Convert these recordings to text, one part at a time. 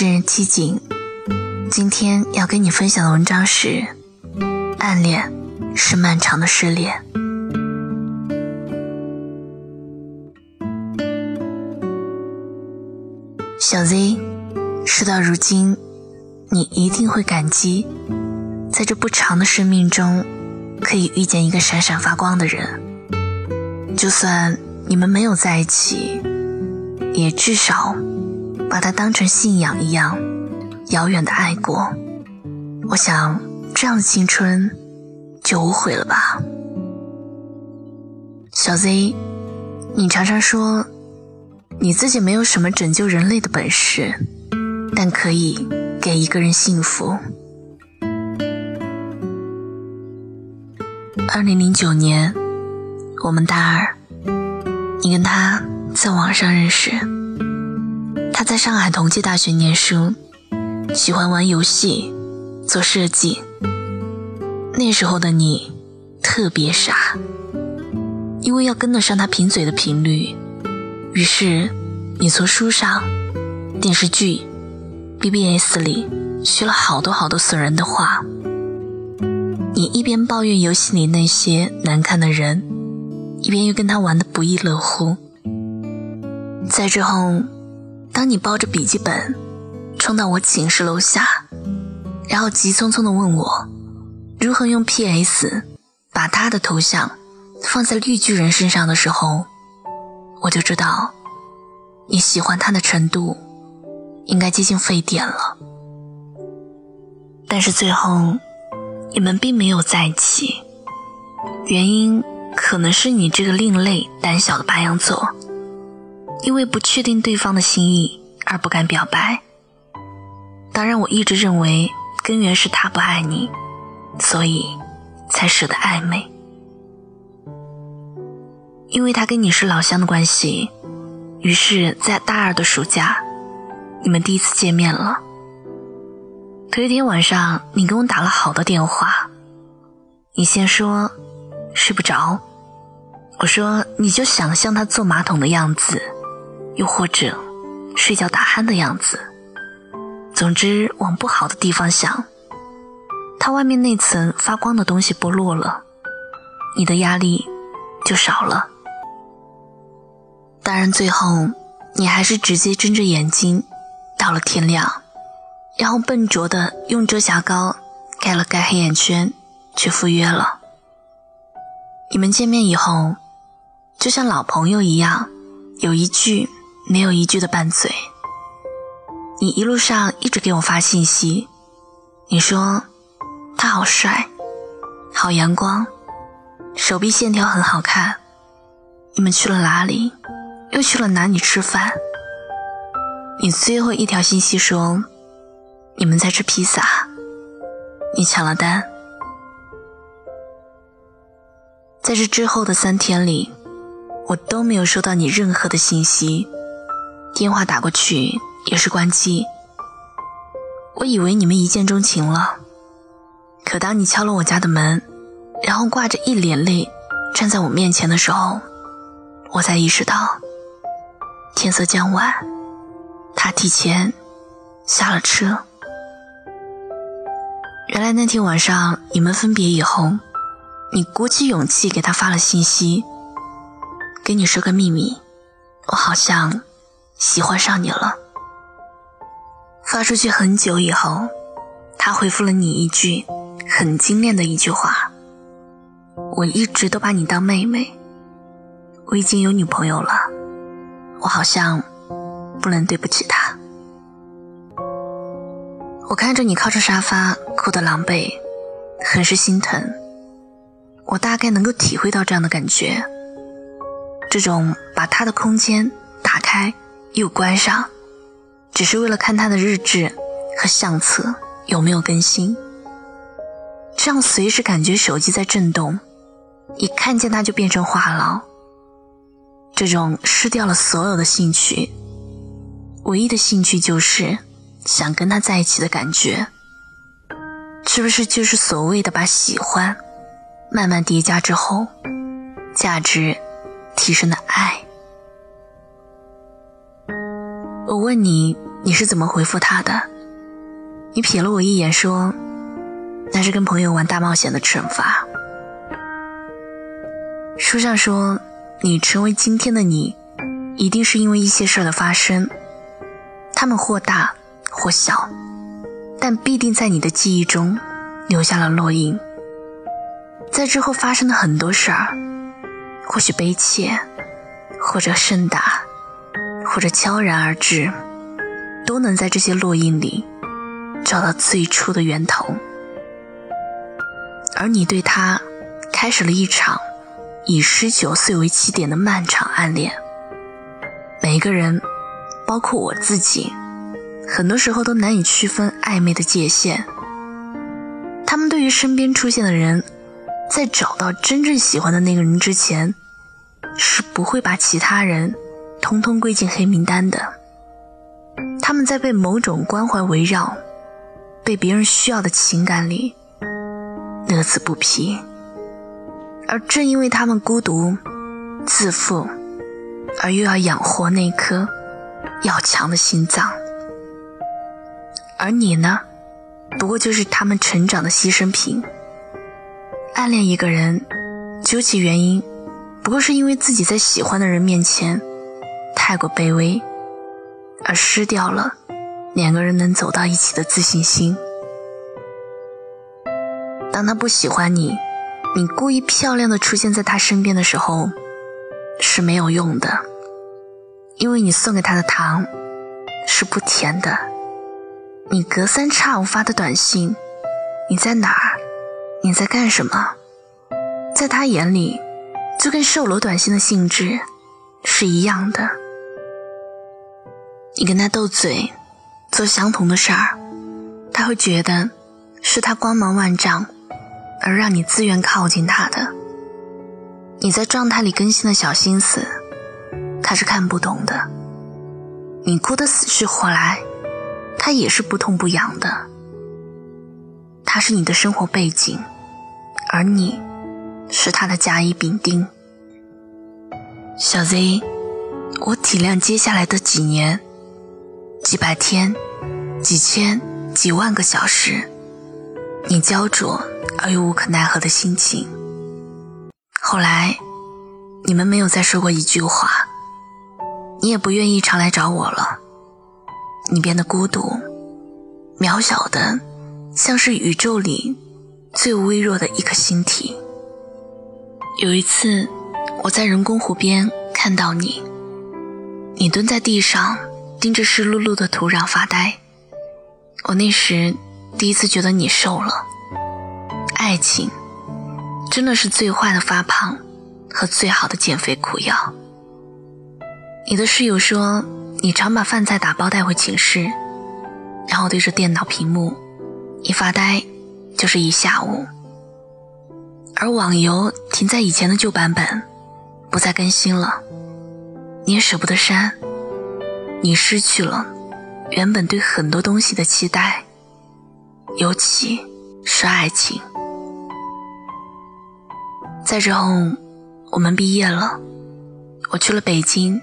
各位好，我是七景，今天要跟你分享的文章是：暗恋是漫长的失恋。小 Z，事到如今，你一定会感激，在这不长的生命中，可以遇见一个闪闪发光的人。就算你们没有在一起，也至少把它当成信仰一样遥远的爱过。我想，这样的青春就无悔了吧。小 Z，你常常说。你自己没有什么拯救人类的本事，但可以给一个人幸福。二零零九年，我们大二，你跟他在网上认识。他在上海同济大学念书，喜欢玩游戏、做设计。那时候的你特别傻，因为要跟得上他贫嘴的频率。于是，你从书上、电视剧、BBS 里学了好多好多损人的话。你一边抱怨游戏里那些难看的人，一边又跟他玩的不亦乐乎。再之后，当你抱着笔记本冲到我寝室楼下，然后急匆匆的问我如何用 PS 把他的头像放在绿巨人身上的时候。我就知道，你喜欢他的程度应该接近沸点了。但是最后，你们并没有在一起，原因可能是你这个另类胆小的白羊座，因为不确定对方的心意而不敢表白。当然，我一直认为根源是他不爱你，所以才舍得暧昧。因为他跟你是老乡的关系，于是，在大二的暑假，你们第一次见面了。头一天晚上，你给我打了好多电话，你先说睡不着，我说你就想象他坐马桶的样子，又或者睡觉打鼾的样子，总之往不好的地方想。他外面那层发光的东西剥落了，你的压力就少了。当然，最后你还是直接睁着眼睛，到了天亮，然后笨拙的用遮瑕膏盖了盖黑眼圈，去赴约了。你们见面以后，就像老朋友一样，有一句没有一句的拌嘴。你一路上一直给我发信息，你说他好帅，好阳光，手臂线条很好看。你们去了哪里？又去了哪里吃饭？你最后一条信息说，你们在吃披萨，你抢了单。在这之后的三天里，我都没有收到你任何的信息，电话打过去也是关机。我以为你们一见钟情了，可当你敲了我家的门，然后挂着一脸泪站在我面前的时候，我才意识到。天色将晚，他提前下了车。原来那天晚上你们分别以后，你鼓起勇气给他发了信息，跟你说个秘密，我好像喜欢上你了。发出去很久以后，他回复了你一句很精炼的一句话：“我一直都把你当妹妹，我已经有女朋友了。”我好像不能对不起他。我看着你靠着沙发哭得狼狈，很是心疼。我大概能够体会到这样的感觉，这种把他的空间打开又关上，只是为了看他的日志和相册有没有更新，这样随时感觉手机在震动，一看见他就变成话痨。这种失掉了所有的兴趣，唯一的兴趣就是想跟他在一起的感觉，是不是就是所谓的把喜欢慢慢叠加之后，价值提升的爱？我问你，你是怎么回复他的？你瞥了我一眼，说：“那是跟朋友玩大冒险的惩罚。”书上说，你成为今天的你，一定是因为一些事儿的发生，它们或大或小，但必定在你的记忆中留下了烙印。在之后发生的很多事儿，或许悲切，或者盛大，或者悄然而至，都能在这些烙印里找到最初的源头。而你对他开始了一场。以十九岁为起点的漫长暗恋，每一个人，包括我自己，很多时候都难以区分暧昧的界限。他们对于身边出现的人，在找到真正喜欢的那个人之前，是不会把其他人通通归进黑名单的。他们在被某种关怀围绕、被别人需要的情感里，乐此不疲。而正因为他们孤独、自负，而又要养活那颗要强的心脏，而你呢，不过就是他们成长的牺牲品。暗恋一个人，究其原因，不过是因为自己在喜欢的人面前太过卑微，而失掉了两个人能走到一起的自信心。当他不喜欢你。你故意漂亮的出现在他身边的时候是没有用的，因为你送给他的糖是不甜的。你隔三差五发的短信，你在哪儿？你在干什么？在他眼里，就跟售楼短信的性质是一样的。你跟他斗嘴，做相同的事儿，他会觉得是他光芒万丈。而让你自愿靠近他的，你在状态里更新的小心思，他是看不懂的。你哭得死去活来，他也是不痛不痒的。他是你的生活背景，而你是他的甲乙丙丁。小 Z，我体谅接下来的几年、几百天、几千、几万个小时，你焦灼。而又无可奈何的心情。后来，你们没有再说过一句话，你也不愿意常来找我了。你变得孤独、渺小的，像是宇宙里最微弱的一颗星体。有一次，我在人工湖边看到你，你蹲在地上盯着湿漉漉的土壤发呆。我那时第一次觉得你瘦了。爱情真的是最坏的发胖和最好的减肥苦药。你的室友说，你常把饭菜打包带回寝室，然后对着电脑屏幕一发呆就是一下午。而网游停在以前的旧版本，不再更新了，你也舍不得删。你失去了原本对很多东西的期待，尤其是爱情。再之后，我们毕业了，我去了北京。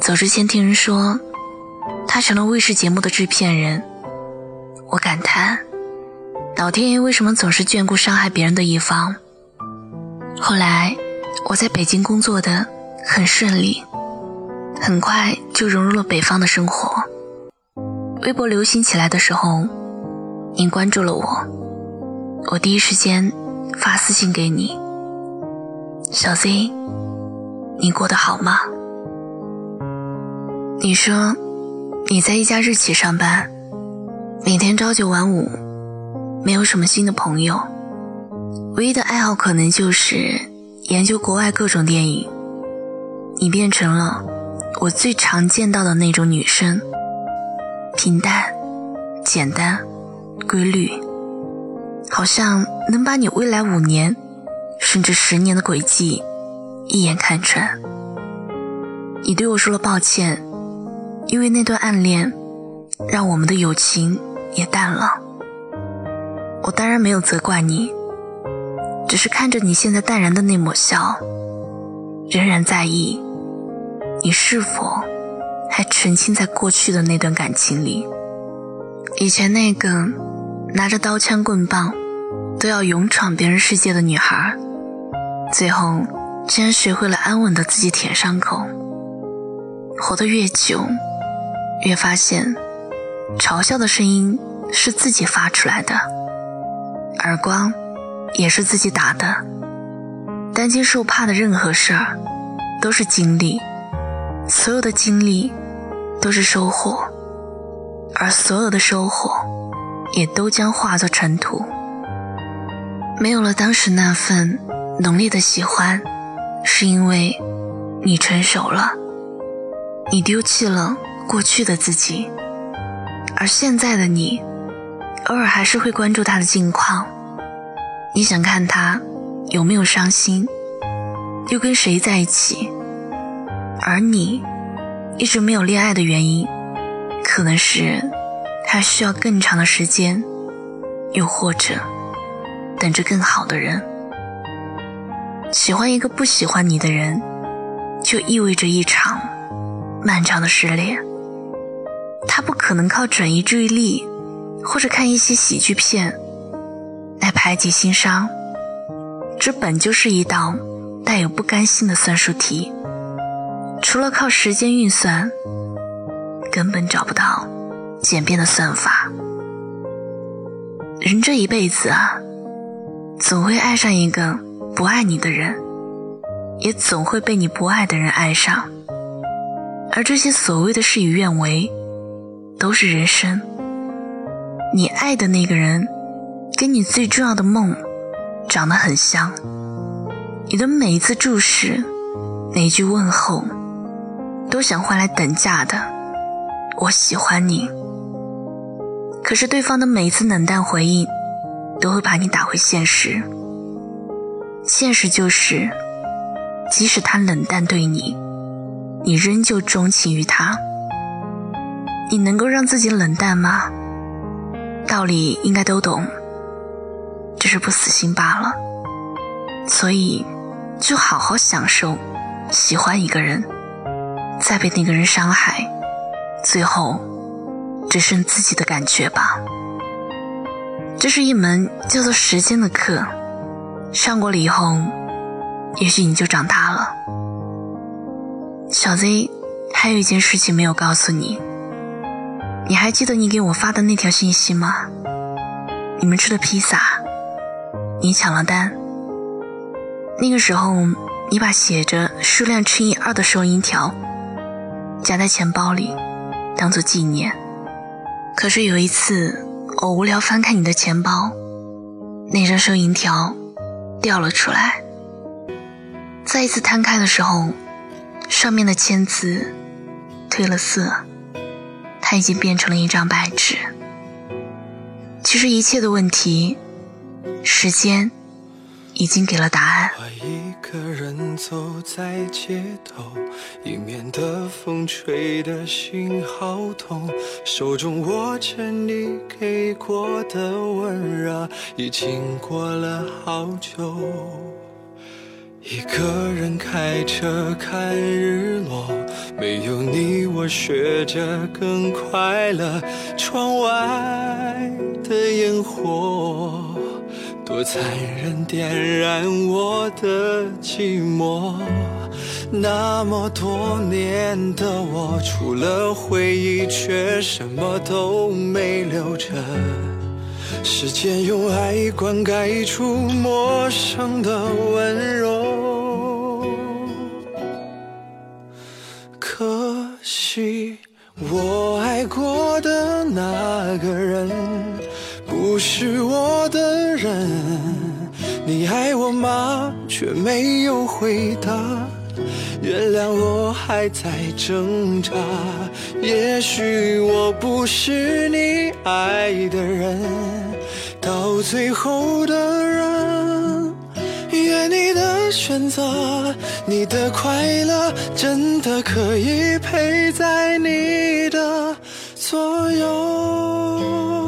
走之前听人说，他成了卫视节目的制片人。我感叹，老天爷为什么总是眷顾伤害别人的一方？后来，我在北京工作的很顺利，很快就融入了北方的生活。微博流行起来的时候，您关注了我，我第一时间发私信给你。小 Z，你过得好吗？你说你在一家日企上班，每天朝九晚五，没有什么新的朋友，唯一的爱好可能就是研究国外各种电影。你变成了我最常见到的那种女生，平淡、简单、规律，好像能把你未来五年。甚至十年的轨迹，一眼看穿。你对我说了抱歉，因为那段暗恋，让我们的友情也淡了。我当然没有责怪你，只是看着你现在淡然的那抹笑，仍然在意，你是否还。沉浸在过去的那段感情里。以前那个拿着刀枪棍棒都要勇闯别人世界的女孩，最后竟然学会了安稳的自己舔伤口。活得越久，越发现，嘲笑的声音是自己发出来的，耳光也是自己打的。担惊受怕的任何事儿，都是经历，所有的经历都是收获，而所有的收获，也都将化作尘土。没有了当时那份浓烈的喜欢，是因为你成熟了。你丢弃了过去的自己，而现在的你，偶尔还是会关注他的近况。你想看他有没有伤心，又跟谁在一起。而你一直没有恋爱的原因，可能是他需要更长的时间，又或者等着更好的人。喜欢一个不喜欢你的人，就意味着一场。漫长的失恋，他不可能靠转移注意力或者看一些喜剧片来排解心伤。这本就是一道带有不甘心的算术题，除了靠时间运算，根本找不到简便的算法。人这一辈子啊，总会爱上一个不爱你的人，也总会被你不爱的人爱上。而这些所谓的事与愿违，都是人生。你爱的那个人，跟你最重要的梦长得很像。你的每一次注视，每一句问候，都想换来等价的“我喜欢你”。可是对方的每一次冷淡回应，都会把你打回现实。现实就是，即使他冷淡对你。你仍旧钟情于他，你能够让自己冷淡吗？道理应该都懂，只是不死心罢了。所以，就好好享受喜欢一个人，再被那个人伤害，最后只剩自己的感觉吧。这是一门叫做时间的课，上过了以后，也许你就长大了。小 Z，还有一件事情没有告诉你。你还记得你给我发的那条信息吗？你们吃的披萨，你抢了单。那个时候，你把写着数量乘以二的收银条夹在钱包里，当做纪念。可是有一次，我无聊翻看你的钱包，那张收银条掉了出来。再一次摊开的时候。上面的签字褪了色，它已经变成了一张白纸。其实一切的问题，时间已经给了答案。我一个人走在街头，迎面的风吹得心好痛，手中握着你给过的温热，已经过了好久。一个人开车看日落，没有你我学着更快乐。窗外的烟火多残忍，点燃我的寂寞。那么多年的我，除了回忆，却什么都没留着。时间用爱灌溉出陌生的温柔，可惜我爱过的那个人不是没有回答。原谅我还在挣扎。也许我不是你爱的人。到最后的人，愿你的选择，你的快乐，真的可以陪在你的左右。